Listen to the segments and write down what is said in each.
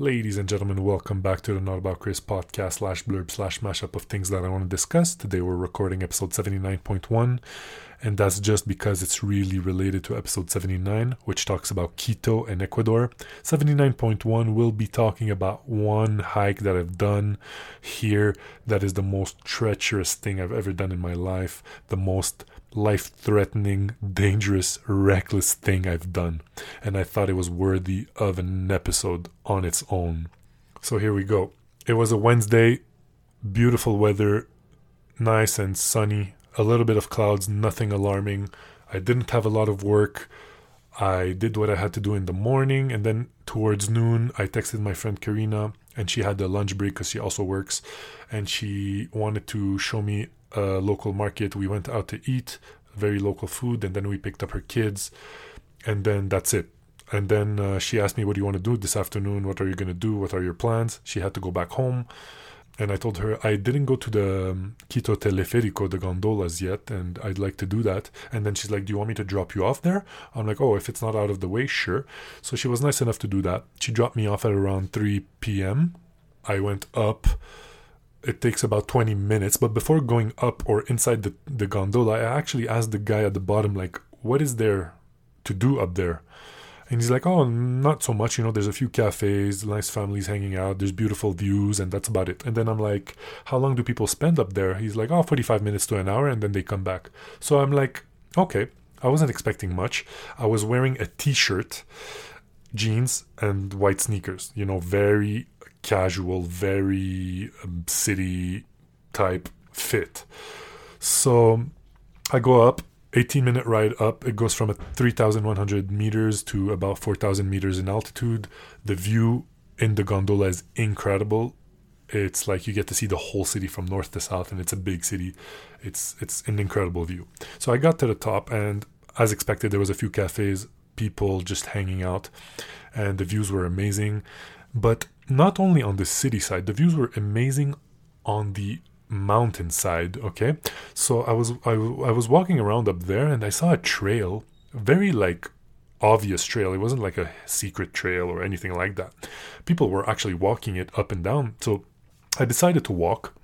Ladies and gentlemen, welcome back to the Not About Chris podcast slash blurb slash mashup of things that I want to discuss. Today we're recording episode 79.1, and that's just because it's really related to episode 79, which talks about Quito and Ecuador. 79.1 will be talking about one hike that I've done here that is the most treacherous thing I've ever done in my life, the most life threatening, dangerous, reckless thing I've done. And I thought it was worthy of an episode on its own. So here we go. It was a Wednesday, beautiful weather, nice and sunny, a little bit of clouds, nothing alarming. I didn't have a lot of work. I did what I had to do in the morning, and then towards noon, I texted my friend Karina, and she had a lunch break because she also works, and she wanted to show me a local market. We went out to eat very local food, and then we picked up her kids, and then that's it. And then uh, she asked me, "What do you want to do this afternoon? What are you gonna do? What are your plans?" She had to go back home, and I told her I didn't go to the um, Quito Teleférico, the gondolas yet, and I'd like to do that. And then she's like, "Do you want me to drop you off there?" I'm like, "Oh, if it's not out of the way, sure." So she was nice enough to do that. She dropped me off at around 3 p.m. I went up it takes about 20 minutes but before going up or inside the, the gondola i actually asked the guy at the bottom like what is there to do up there? And he's like oh not so much you know there's a few cafes nice families hanging out there's beautiful views and that's about it. And then i'm like how long do people spend up there? He's like oh 45 minutes to an hour and then they come back. So i'm like okay. I wasn't expecting much. I was wearing a t-shirt jeans and white sneakers you know very casual, very um, city type fit. So I go up, 18 minute ride up. It goes from 3,100 meters to about 4,000 meters in altitude. The view in the gondola is incredible. It's like you get to see the whole city from north to south, and it's a big city. It's it's an incredible view. So I got to the top, and as expected, there was a few cafes, people just hanging out, and the views were amazing. But not only on the city side, the views were amazing on the mountainside. Okay, so I was I, I was walking around up there and I saw a trail, very like obvious trail. It wasn't like a secret trail or anything like that. People were actually walking it up and down. So I decided to walk.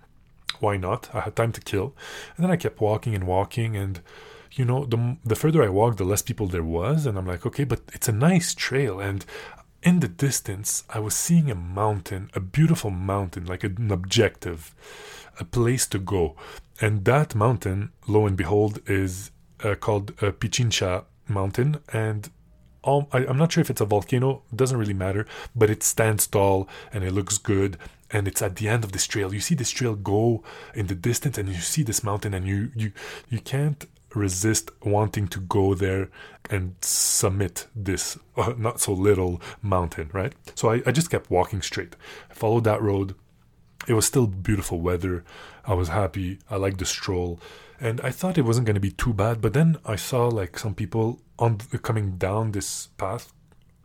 Why not? I had time to kill, and then I kept walking and walking and you know the the further I walked the less people there was and I'm like okay but it's a nice trail and in the distance, I was seeing a mountain, a beautiful mountain, like an objective, a place to go. And that mountain, lo and behold, is uh, called uh, Pichincha Mountain. And all, I, I'm not sure if it's a volcano, doesn't really matter, but it stands tall and it looks good. And it's at the end of this trail. You see this trail go in the distance, and you see this mountain, and you you you can't resist wanting to go there and summit this uh, not so little mountain, right? So I, I just kept walking straight. I followed that road. It was still beautiful weather. I was happy. I liked the stroll. And I thought it wasn't going to be too bad, but then I saw like some people on coming down this path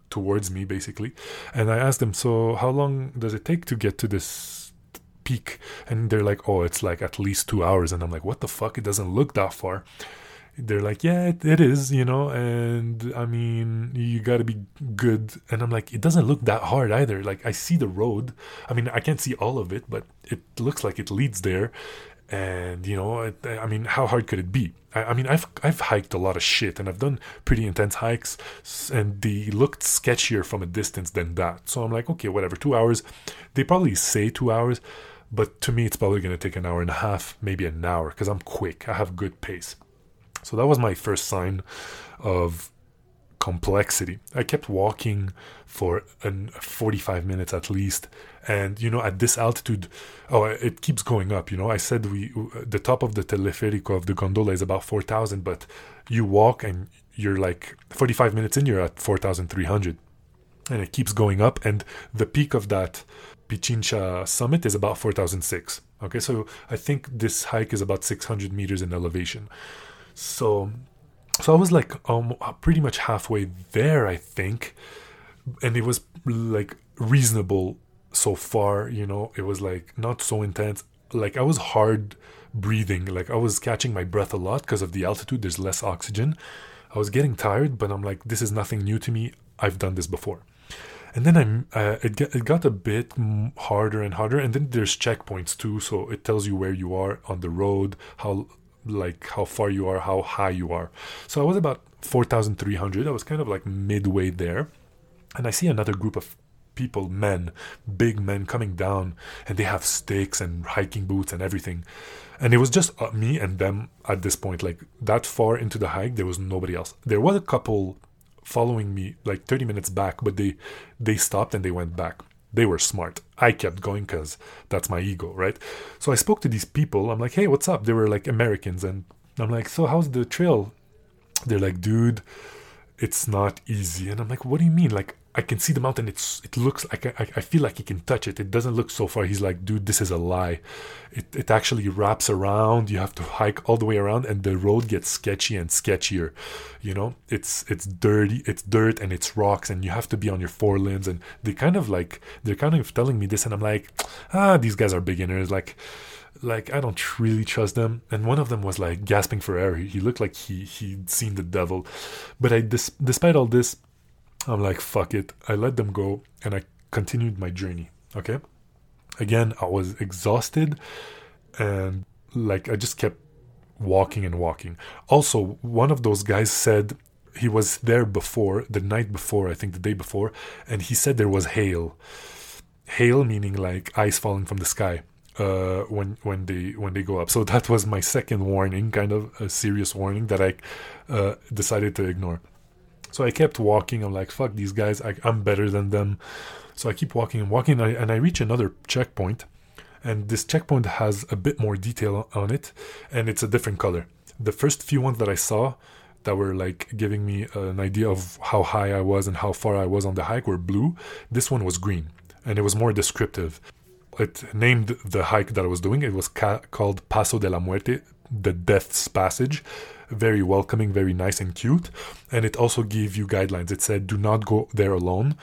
towards me basically. And I asked them, "So, how long does it take to get to this peak and they're like oh it's like at least two hours and i'm like what the fuck it doesn't look that far they're like, yeah, it, it is, you know, and I mean, you got to be good. And I'm like, it doesn't look that hard either. Like, I see the road. I mean, I can't see all of it, but it looks like it leads there. And you know, it, I mean, how hard could it be? I, I, mean, I've I've hiked a lot of shit, and I've done pretty intense hikes, and they looked sketchier from a distance than that. So I'm like, okay, whatever. Two hours. They probably say two hours, but to me, it's probably gonna take an hour and a half, maybe an hour, because I'm quick. I have good pace. So that was my first sign of complexity. I kept walking for an 45 minutes at least. And, you know, at this altitude, oh, it keeps going up. You know, I said we, the top of the teleférico of the gondola is about 4,000, but you walk and you're like 45 minutes in, you're at 4,300. And it keeps going up. And the peak of that Pichincha summit is about 4,006. Okay, so I think this hike is about 600 meters in elevation. So, so I was like um, pretty much halfway there, I think, and it was like reasonable so far. You know, it was like not so intense. Like I was hard breathing, like I was catching my breath a lot because of the altitude. There's less oxygen. I was getting tired, but I'm like, this is nothing new to me. I've done this before. And then I'm uh, it got, it got a bit harder and harder, and then there's checkpoints too, so it tells you where you are on the road, how like how far you are, how high you are. So I was about four thousand three hundred. I was kind of like midway there, and I see another group of people, men, big men coming down, and they have sticks and hiking boots and everything. And it was just uh, me and them at this point. Like that far into the hike, there was nobody else. There was a couple following me like 30 minutes back, but they they stopped and they went back. They were smart. I kept going because that's my ego, right? So I spoke to these people. I'm like, hey, what's up? They were like Americans, and I'm like, so how's the trail? They're like, dude, it's not easy. And I'm like, what do you mean? Like, I can see the mountain. It's it looks like I, I feel like he can touch it. It doesn't look so far. He's like, dude, this is a lie. It it actually wraps around. You have to hike all the way around, and the road gets sketchy and sketchier. You know, it's it's dirty, it's dirt, and it's rocks, and you have to be on your forelimbs. And they kind of like they're kind of telling me this, and I'm like, ah, these guys are beginners. Like like I don't really trust them. And one of them was like gasping for air. He looked like he he'd seen the devil. But I, dis- despite all this, I'm like, fuck it. I let them go and I continued my journey. Okay. Again, I was exhausted and like I just kept walking and walking. Also, one of those guys said he was there before, the night before, I think the day before, and he said there was hail. Hail meaning like ice falling from the sky uh, when when they when they go up. So that was my second warning, kind of a serious warning that I uh, decided to ignore. So I kept walking. I'm like, fuck these guys. I, am better than them. So I keep walking and walking, and I, and I reach another checkpoint. And this checkpoint has a bit more detail on it, and it's a different color. The first few ones that I saw that were like giving me an idea of how high I was and how far I was on the hike were blue. This one was green, and it was more descriptive. It named the hike that I was doing. It was ca- called Paso de la Muerte, the Death's Passage. Very welcoming, very nice and cute. And it also gave you guidelines. It said, do not go there alone.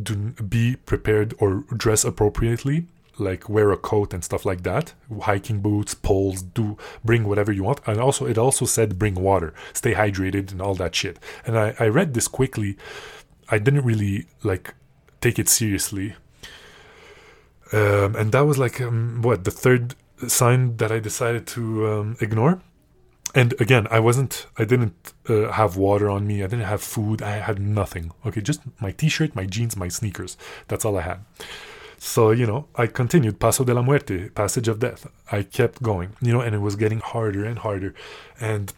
Do be prepared or dress appropriately. Like wear a coat and stuff like that. Hiking boots poles do bring whatever you want. And also it also said bring water. Stay hydrated and all that shit. And i, I read this quickly. I didn't really like take it seriously. Um, and that was like um, what the third sign that i decided to um, ignore. And again i wasn't i didn't uh, have water on me. I didn't have food. I had nothing. Okay just my t-shirt my jeans my sneakers. That's all i had. So you know i continued. Paso de la muerte passage of death. I kept going you know and it was getting harder and harder. And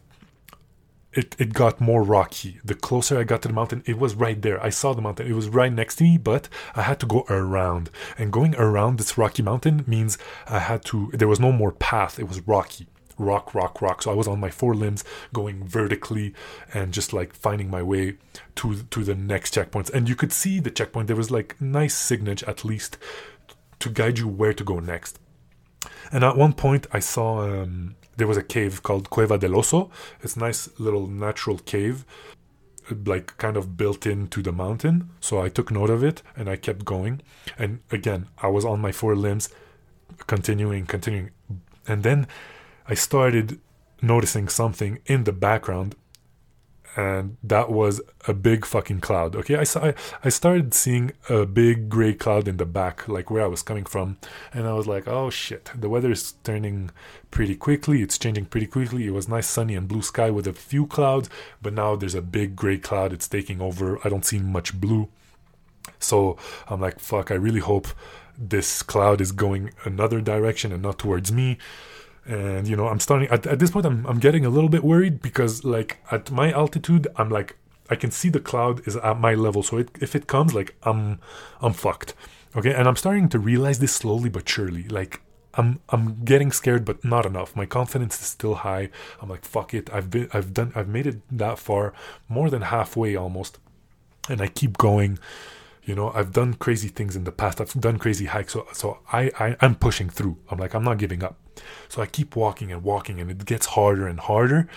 it, it got more rocky. The closer I got to the mountain, it was right there. I saw the mountain. It was right next to me, but I had to go around. And going around this rocky mountain means I had to, there was no more path. It was rocky rock, rock, rock. So I was on my four limbs going vertically and just like finding my way to to the next checkpoints. And you could see the checkpoint. There was like nice signage at least to guide you where to go next. And at one point, I saw um, there was a cave called Cueva del Oso. It's a nice little natural cave, like kind of built into the mountain. So I took note of it and I kept going. And again, I was on my four limbs, continuing, continuing. And then I started noticing something in the background and that was a big fucking cloud. Okay, I saw, I, started seeing a big gray cloud in the back, like where I was coming from, and I was like, oh shit, the weather is turning pretty quickly. It's changing pretty quickly. It was nice, sunny, and blue sky with a few clouds, but now there's a big gray cloud. It's taking over. I don't see much blue, so I'm like, fuck. I really hope this cloud is going another direction and not towards me and you know i'm starting at, at this point I'm, I'm getting a little bit worried because like at my altitude i'm like i can see the cloud is at my level. So it, if it comes like i'm i'm fucked. Okay? And i'm starting to realize this slowly but surely. Like i'm i'm getting scared but not enough. My confidence is still high. I'm like fuck it. I've been i've done i've made it that far more than halfway almost. And i keep going you know i've done crazy things in the past i've done crazy hikes so so i, I i'm pushing through i'm like i'm not giving up so I keep walking and walking, and it gets harder and harder.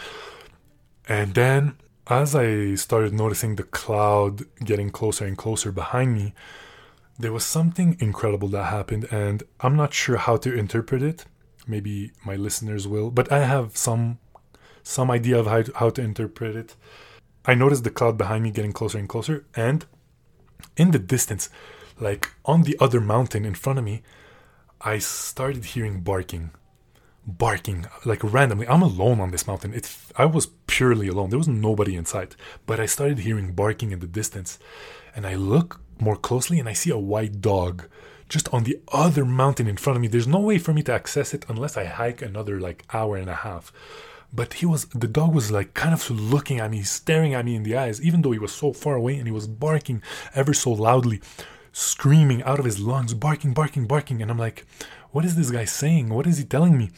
And then, as I started noticing the cloud getting closer and closer behind me, there was something incredible that happened, and I'm not sure how to interpret it. Maybe my listeners will, but I have some some idea of how to, how to interpret it. I noticed the cloud behind me getting closer and closer, and in the distance, like on the other mountain in front of me, I started hearing barking. Barking like randomly. I'm alone on this mountain. It's I was purely alone. There was nobody in sight. But I started hearing barking in the distance. And I look more closely and I see a white dog just on the other mountain in front of me. There's no way for me to access it unless I hike another like hour and a half. But he was the dog was like kind of looking at me, staring at me in the eyes, even though he was so far away and he was barking ever so loudly, screaming out of his lungs, barking, barking, barking. And I'm like, what is this guy saying? What is he telling me?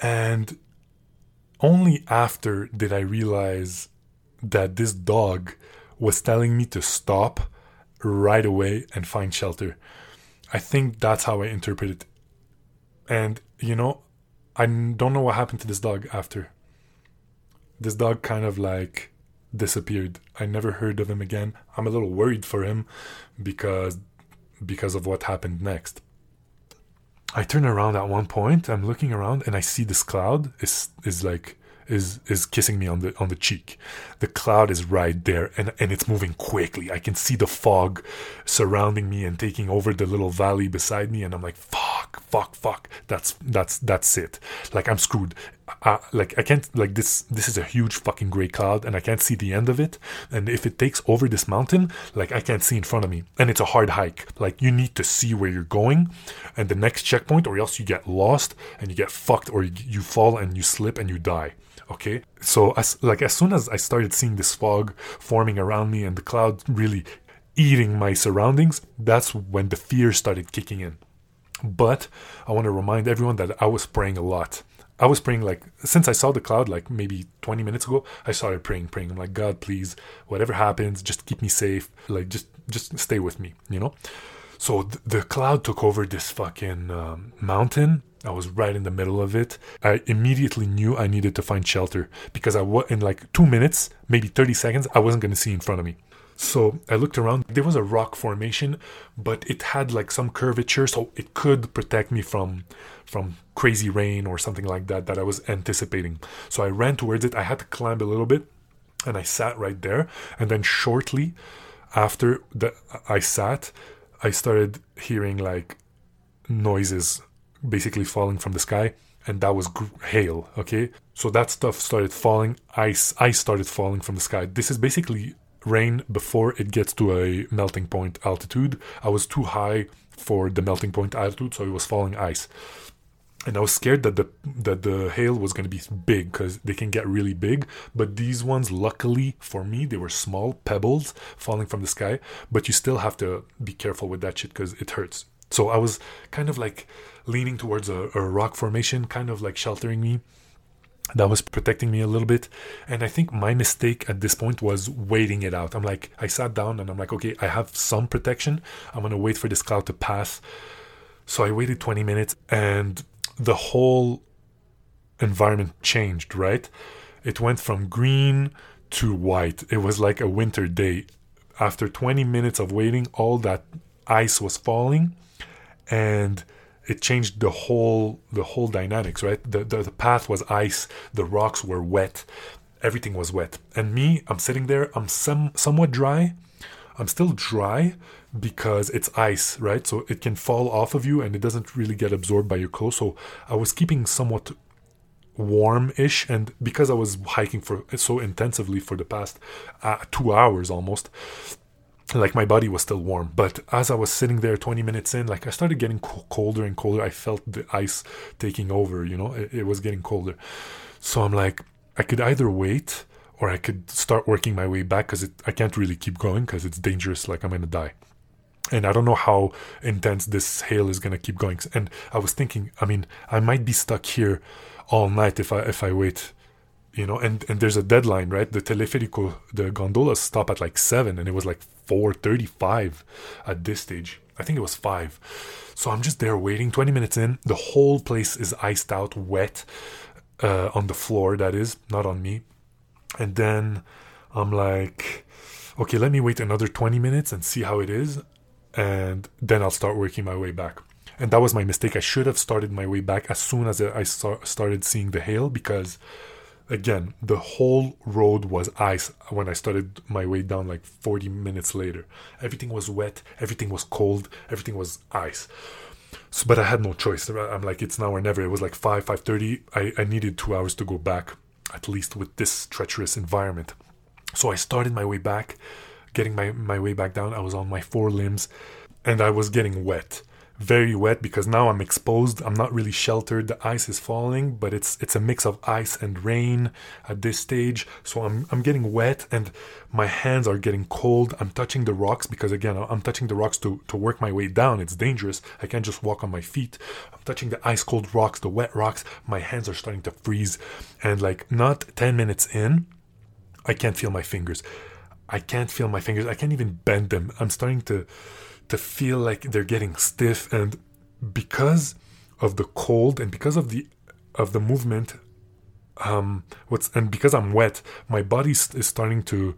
And only after did I realize that this dog was telling me to stop right away and find shelter. I think that's how I interpret it. And, you know, I don't know what happened to this dog after. This dog kind of like disappeared. I never heard of him again. I'm a little worried for him because because of what happened next. I turn around at one point, I'm looking around and I see this cloud is is like is is kissing me on the on the cheek. The cloud is right there and, and it's moving quickly. I can see the fog surrounding me and taking over the little valley beside me and I'm like fuck fuck fuck that's that's that's it. Like I'm screwed. Uh, like I can't like this this is a huge fucking gray cloud and I can't see the end of it. And if it takes over this mountain like I can't see in front of me. And it's a hard hike. Like you need to see where you're going. And the next checkpoint or else you get lost and you get fucked or you, you fall and you slip and you die. Okay? So as like as soon as i started seeing this fog forming around me and the cloud really eating my surroundings that's when the fear started kicking in but i want to remind everyone that i was praying a lot I was praying like since I saw the cloud like maybe 20 minutes ago, I started praying, praying. I'm like, God, please, whatever happens, just keep me safe. Like, just just stay with me, you know. So th- the cloud took over this fucking um, mountain, I was right in the middle of it. I immediately knew I needed to find shelter because I was in like two minutes, maybe 30 seconds, I wasn't going to see in front of me. So I looked around. There was a rock formation, but it had like some curvature, so it could protect me from from crazy rain or something like that that I was anticipating. So I ran towards it. I had to climb a little bit, and I sat right there. And then shortly after that, I sat, I started hearing like noises basically falling from the sky and that was hail okay so that stuff started falling ice ice started falling from the sky this is basically rain before it gets to a melting point altitude i was too high for the melting point altitude so it was falling ice and I was scared that the that the hail was going to be big because they can get really big. But these ones, luckily for me, they were small pebbles falling from the sky. But you still have to be careful with that shit because it hurts. So I was kind of like leaning towards a, a rock formation, kind of like sheltering me. That was protecting me a little bit. And I think my mistake at this point was waiting it out. I'm like, I sat down and I'm like, okay, I have some protection. I'm going to wait for this cloud to pass. So I waited 20 minutes and the whole environment changed, right? It went from green to white. It was like a winter day. After 20 minutes of waiting, all that ice was falling and it changed the whole the whole dynamics right? The, the, the path was ice the rocks were wet everything was wet. And me i'm sitting there i'm some somewhat dry. I'm still dry because it's ice right? So it can fall off of you and it doesn't really get absorbed by your clothes. So i was keeping somewhat warm-ish and because i was hiking for so intensively for the past uh, two hours almost like my body was still warm but as i was sitting there 20 minutes in like i started getting colder and colder. I felt the ice taking over you know? It, it was getting colder. So i'm like i could either wait or i could start working my way back because i can't really keep going because it's dangerous like i'm gonna die. And i don't know how intense this hail is gonna keep going. And i was thinking i mean i might be stuck here all night if i if i wait you know? And and there's a deadline right? The teleferico the gondolas stop at like 7 and it was like 4.35 at this stage. I think it was 5 so i'm just there waiting. 20 minutes in the whole place is iced out wet uh, on the floor that is not on me. And then i'm like okay let me wait another 20 minutes and see how it is and then i'll start working my way back. And that was my mistake. I should have started my way back as soon as i started seeing the hail because again, the whole road was ice when I started my way down like 40 minutes later. Everything was wet, everything was cold, everything was ice. So, but I had no choice. I'm like, it's now or never. It was like 5, 5.30. I, I needed two hours to go back, at least with this treacherous environment. So I started my way back, getting my, my way back down. I was on my four limbs and I was getting wet very wet because now I'm exposed. I'm not really sheltered. The ice is falling, but it's it's a mix of ice and rain at this stage. So I'm I'm getting wet and my hands are getting cold. I'm touching the rocks because again I'm touching the rocks to to work my way down. It's dangerous. I can't just walk on my feet. I'm touching the ice cold rocks, the wet rocks. My hands are starting to freeze and like not 10 minutes in, I can't feel my fingers. I can't feel my fingers. I can't even bend them. I'm starting to to feel like they're getting stiff and because of the cold and because of the of the movement um what's and because I'm wet my body is starting to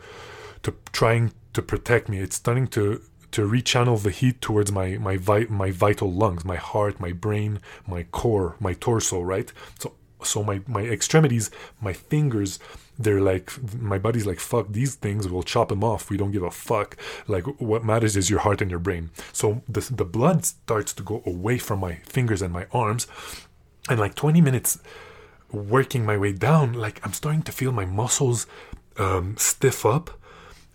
to trying to protect me. It's starting to to rechannel the heat towards my my vi- my vital lungs my heart my brain my core my torso right? So so my my extremities my fingers they're like my body's like fuck these things we'll chop them off. We don't give a fuck. Like what matters is your heart and your brain. So the, the blood starts to go away from my fingers and my arms. And like 20 minutes working my way down like i'm starting to feel my muscles um, stiff up.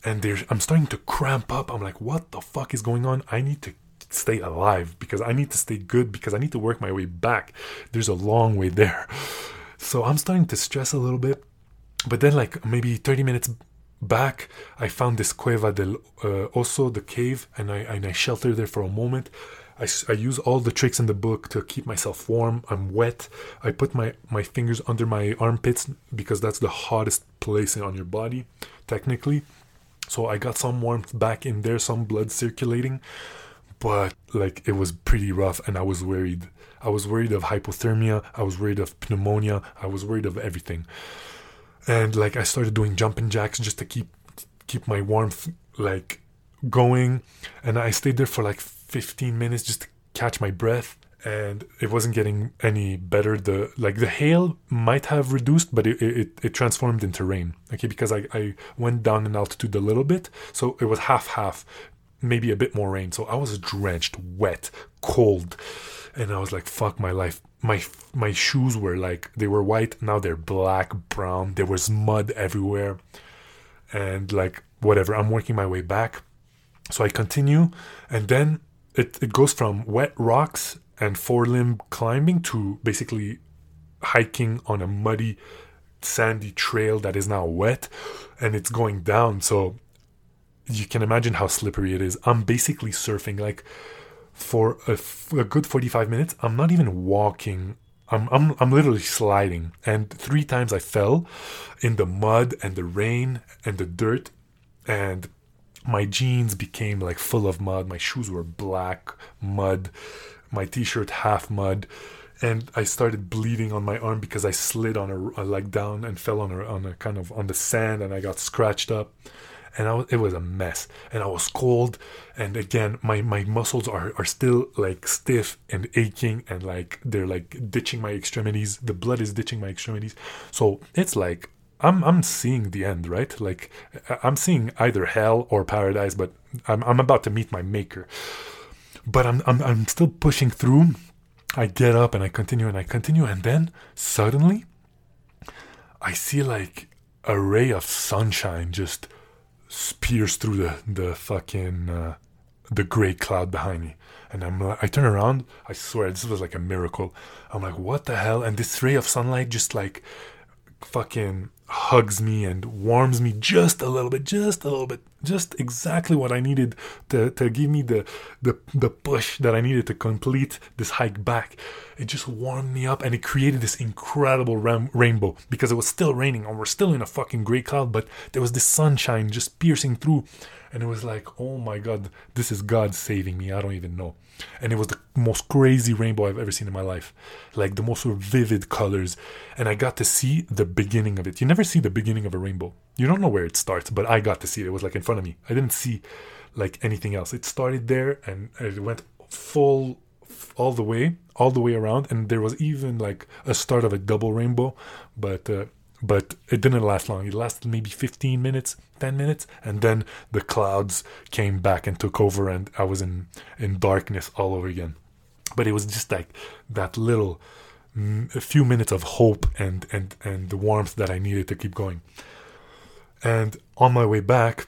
And there i'm starting to cramp up. I'm like what the fuck is going on? I need to stay alive because i need to stay good because i need to work my way back there's a long way there so i'm starting to stress a little bit but then, like maybe 30 minutes back, I found this Cueva del uh, Oso, the cave, and I, and I sheltered there for a moment. I, I use all the tricks in the book to keep myself warm. I'm wet. I put my, my fingers under my armpits because that's the hottest place on your body, technically. So I got some warmth back in there, some blood circulating, but like it was pretty rough and I was worried. I was worried of hypothermia, I was worried of pneumonia, I was worried of everything. And like I started doing jumping jacks just to keep keep my warmth like going and I stayed there for like 15 minutes just to catch my breath and it wasn't getting any better. The like the hail might have reduced but it, it, it transformed into rain okay? Because I, I went down in altitude a little bit so it was half half maybe a bit more rain. So I was drenched wet cold. And I was like fuck my life. My my shoes were like they were white. Now they're black brown. There was mud everywhere. And like whatever. I'm working my way back. So i continue. And then it, it goes from wet rocks and four limb climbing to basically hiking on a muddy sandy trail that is now wet. And it's going down. So you can imagine how slippery it is. I'm basically surfing like for a, good 45 minutes. I'm not even walking. I'm, I'm I'm literally sliding, and three times I fell in the mud and the rain and the dirt, and my jeans became like full of mud. My shoes were black mud, my t-shirt half mud, and I started bleeding on my arm because I slid on a, a like down and fell on a on a kind of on the sand, and I got scratched up and was, it was a mess and i was cold and again my my muscles are are still like stiff and aching and like they're like ditching my extremities. The blood is ditching my extremities. So it's like i'm i'm seeing the end right? Like i'm seeing either hell or paradise but i'm, I'm about to meet my maker. But I'm, I'm i'm still pushing through. I get up and i continue and i continue and then suddenly i see like a ray of sunshine just pierce through the the fucking uh, the gray cloud behind me. And I'm like, I turn around. I swear this was like a miracle. I'm like, what the hell? And this ray of sunlight just like fucking hugs me and warms me just a little bit, just a little bit, just exactly what I needed to, to give me the, the the push that I needed to complete this hike back. It just warmed me up and it created this incredible ram- rainbow because it was still raining and we're still in a fucking gray cloud, but there was this sunshine just piercing through and it was like, oh my god, this is God saving me. I don't even know. And it was the most crazy rainbow I've ever seen in my life, like the most vivid colors. And I got to see the beginning of it. You never see the beginning of a rainbow. You don't know where it starts, but I got to see it. It was like in front of me. I didn't see like anything else. It started there and it went full all the way, all the way around, and there was even like a start of a double rainbow, but. Uh, but it didn't last long. It lasted maybe 15 minutes, 10 minutes, and then the clouds came back and took over, and I was in in darkness all over again. But it was just like that little a few minutes of hope and and and the warmth that I needed to keep going. And on my way back,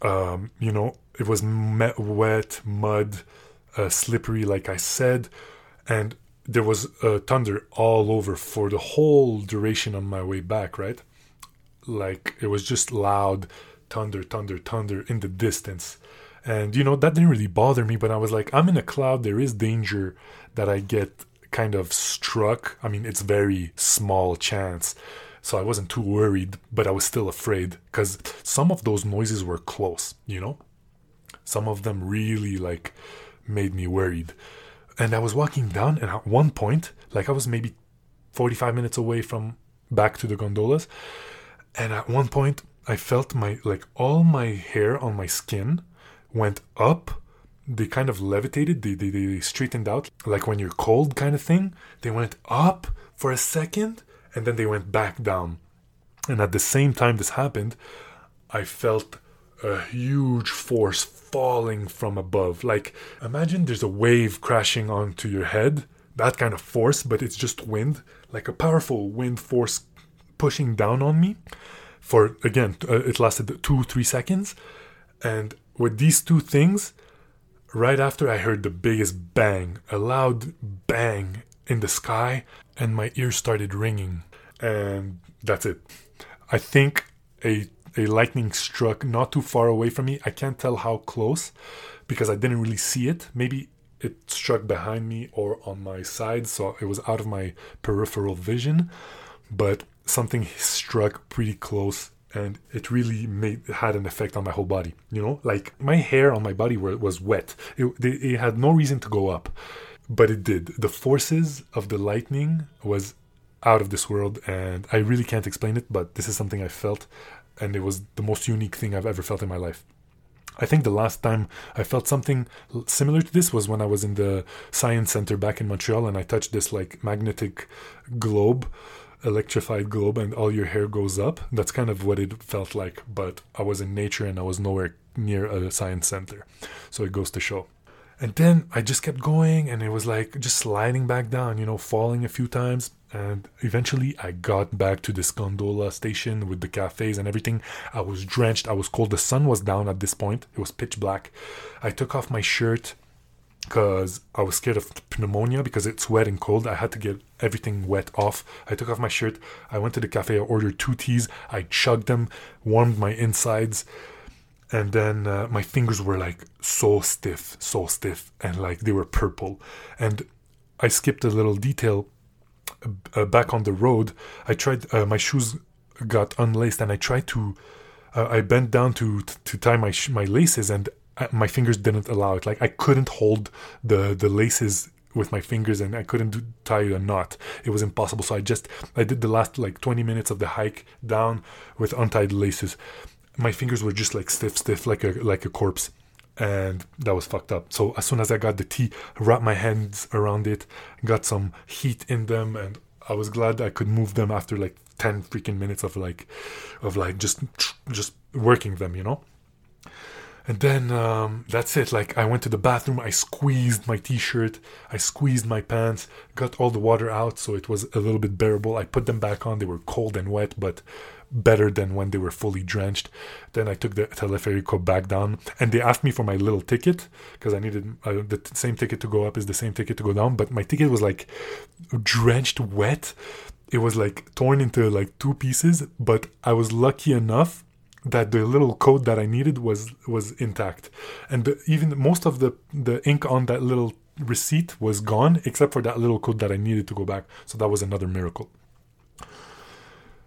um, you know, it was me- wet, mud, uh, slippery, like I said, and there was uh, thunder all over for the whole duration on my way back. Right, like it was just loud thunder, thunder, thunder in the distance. And you know that didn't really bother me, but I was like, I'm in a cloud. There is danger that I get kind of struck. I mean, it's very small chance. So I wasn't too worried, but I was still afraid because some of those noises were close, you know? Some of them really like made me worried. And I was walking down, and at one point, like I was maybe 45 minutes away from back to the gondolas, and at one point, I felt my like all my hair on my skin went up they kind of levitated, they, they, they straightened out, like when you're cold kind of thing. They went up for a second and then they went back down. And at the same time this happened, I felt a huge force falling from above. Like, imagine there's a wave crashing onto your head, that kind of force, but it's just wind, like a powerful wind force pushing down on me. For again, uh, it lasted two, three seconds. And with these two things, Right after I heard the biggest bang, a loud bang in the sky, and my ears started ringing. And that's it. I think a a lightning struck not too far away from me. I can't tell how close because I didn't really see it. Maybe it struck behind me or on my side, so it was out of my peripheral vision. But something struck pretty close and it really made had an effect on my whole body you know like my hair on my body were, was wet it, it had no reason to go up but it did the forces of the lightning was out of this world and i really can't explain it but this is something i felt and it was the most unique thing i've ever felt in my life I think the last time I felt something similar to this was when I was in the science center back in Montreal and I touched this like magnetic globe electrified globe and all your hair goes up. That's kind of what it felt like, but I was in nature and I was nowhere near a science center. So it goes to show. And then I just kept going and it was like just sliding back down, you know, falling a few times. And eventually I got back to this gondola station with the cafes and everything. I was drenched, I was cold. The sun was down at this point, it was pitch black. I took off my shirt because I was scared of pneumonia because it's wet and cold. I had to get everything wet off. I took off my shirt. I went to the cafe. I ordered two teas. I chugged them, warmed my insides, and then uh, my fingers were like so stiff, so stiff, and like they were purple. And I skipped a little detail. Uh, back on the road, I tried. Uh, my shoes got unlaced, and I tried to. Uh, I bent down to to tie my sh- my laces, and my fingers didn't allow it. Like I couldn't hold the the laces with my fingers and I couldn't do, tie a knot. It was impossible. So I just I did the last like 20 minutes of the hike down with untied laces. My fingers were just like stiff, stiff, like a like a corpse, and that was fucked up. So as soon as I got the tea, wrapped my hands around it, got some heat in them, and I was glad I could move them after like 10 freaking minutes of like of like just just working them, you know. And then um, that's it. Like I went to the bathroom, I squeezed my t-shirt, I squeezed my pants, got all the water out, so it was a little bit bearable. I put them back on. They were cold and wet, but better than when they were fully drenched. Then I took the teleferico back down, and they asked me for my little ticket because I needed uh, the t- same ticket to go up is the same ticket to go down. But my ticket was like drenched wet. It was like torn into like two pieces, but I was lucky enough that the little code that I needed was was intact, and the, even most of the the ink on that little receipt was gone, except for that little code that I needed to go back. So that was another miracle.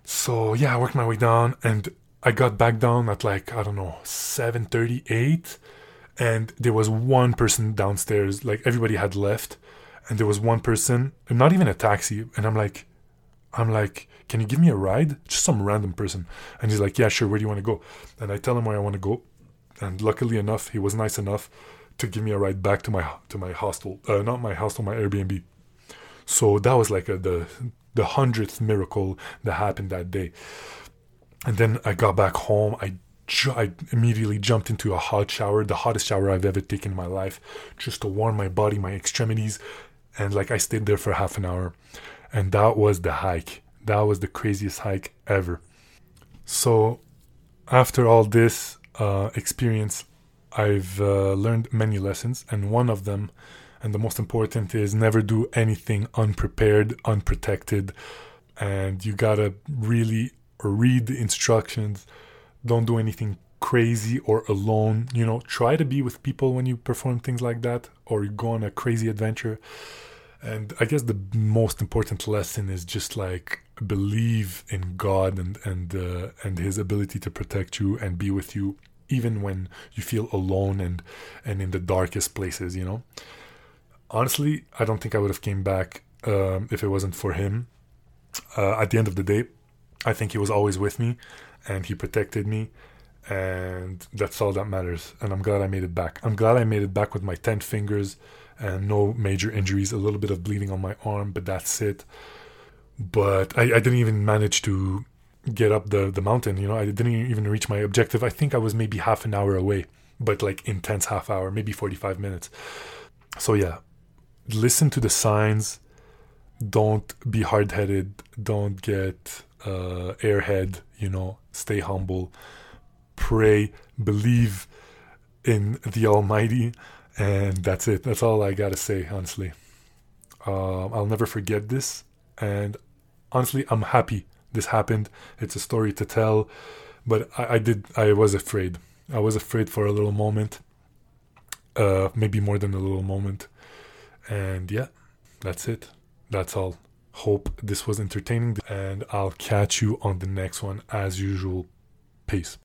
So yeah, I worked my way down, and I got back down at like I don't know seven thirty eight, and there was one person downstairs. Like everybody had left, and there was one person, not even a taxi, and I'm like I'm like, can you give me a ride? Just some random person. And he's like, yeah, sure. Where do you want to go? And I tell him where I want to go. And luckily enough, he was nice enough to give me a ride back to my to my hostel, uh, not my hostel, my Airbnb. So that was like a, the the hundredth miracle that happened that day. And then I got back home. I ju- I immediately jumped into a hot shower, the hottest shower I've ever taken in my life, just to warm my body, my extremities, and like I stayed there for half an hour. And that was the hike. That was the craziest hike ever. So, after all this uh, experience, I've uh, learned many lessons, and one of them, and the most important, is never do anything unprepared, unprotected, and you gotta really read the instructions. Don't do anything crazy or alone. You know, try to be with people when you perform things like that, or you go on a crazy adventure. And I guess the most important lesson is just like believe in God and and uh, and His ability to protect you and be with you even when you feel alone and and in the darkest places. You know, honestly, I don't think I would have came back um, if it wasn't for Him. Uh, at the end of the day, I think He was always with me, and He protected me. And that's all that matters. And I'm glad I made it back. I'm glad I made it back with my 10 fingers and no major injuries, a little bit of bleeding on my arm, but that's it. But I, I didn't even manage to get up the, the mountain, you know, I didn't even reach my objective. I think I was maybe half an hour away, but like intense half hour, maybe 45 minutes. So yeah, listen to the signs. Don't be hard headed. Don't get uh, airhead, you know, stay humble. Pray, believe in the Almighty and that's it. That's all I gotta say, honestly. Uh, I'll never forget this. And honestly, I'm happy this happened. It's a story to tell. But I, I did, I was afraid. I was afraid for a little moment. Uh, maybe more than a little moment. And yeah, that's it. That's all. Hope this was entertaining. And I'll catch you on the next one as usual. Peace.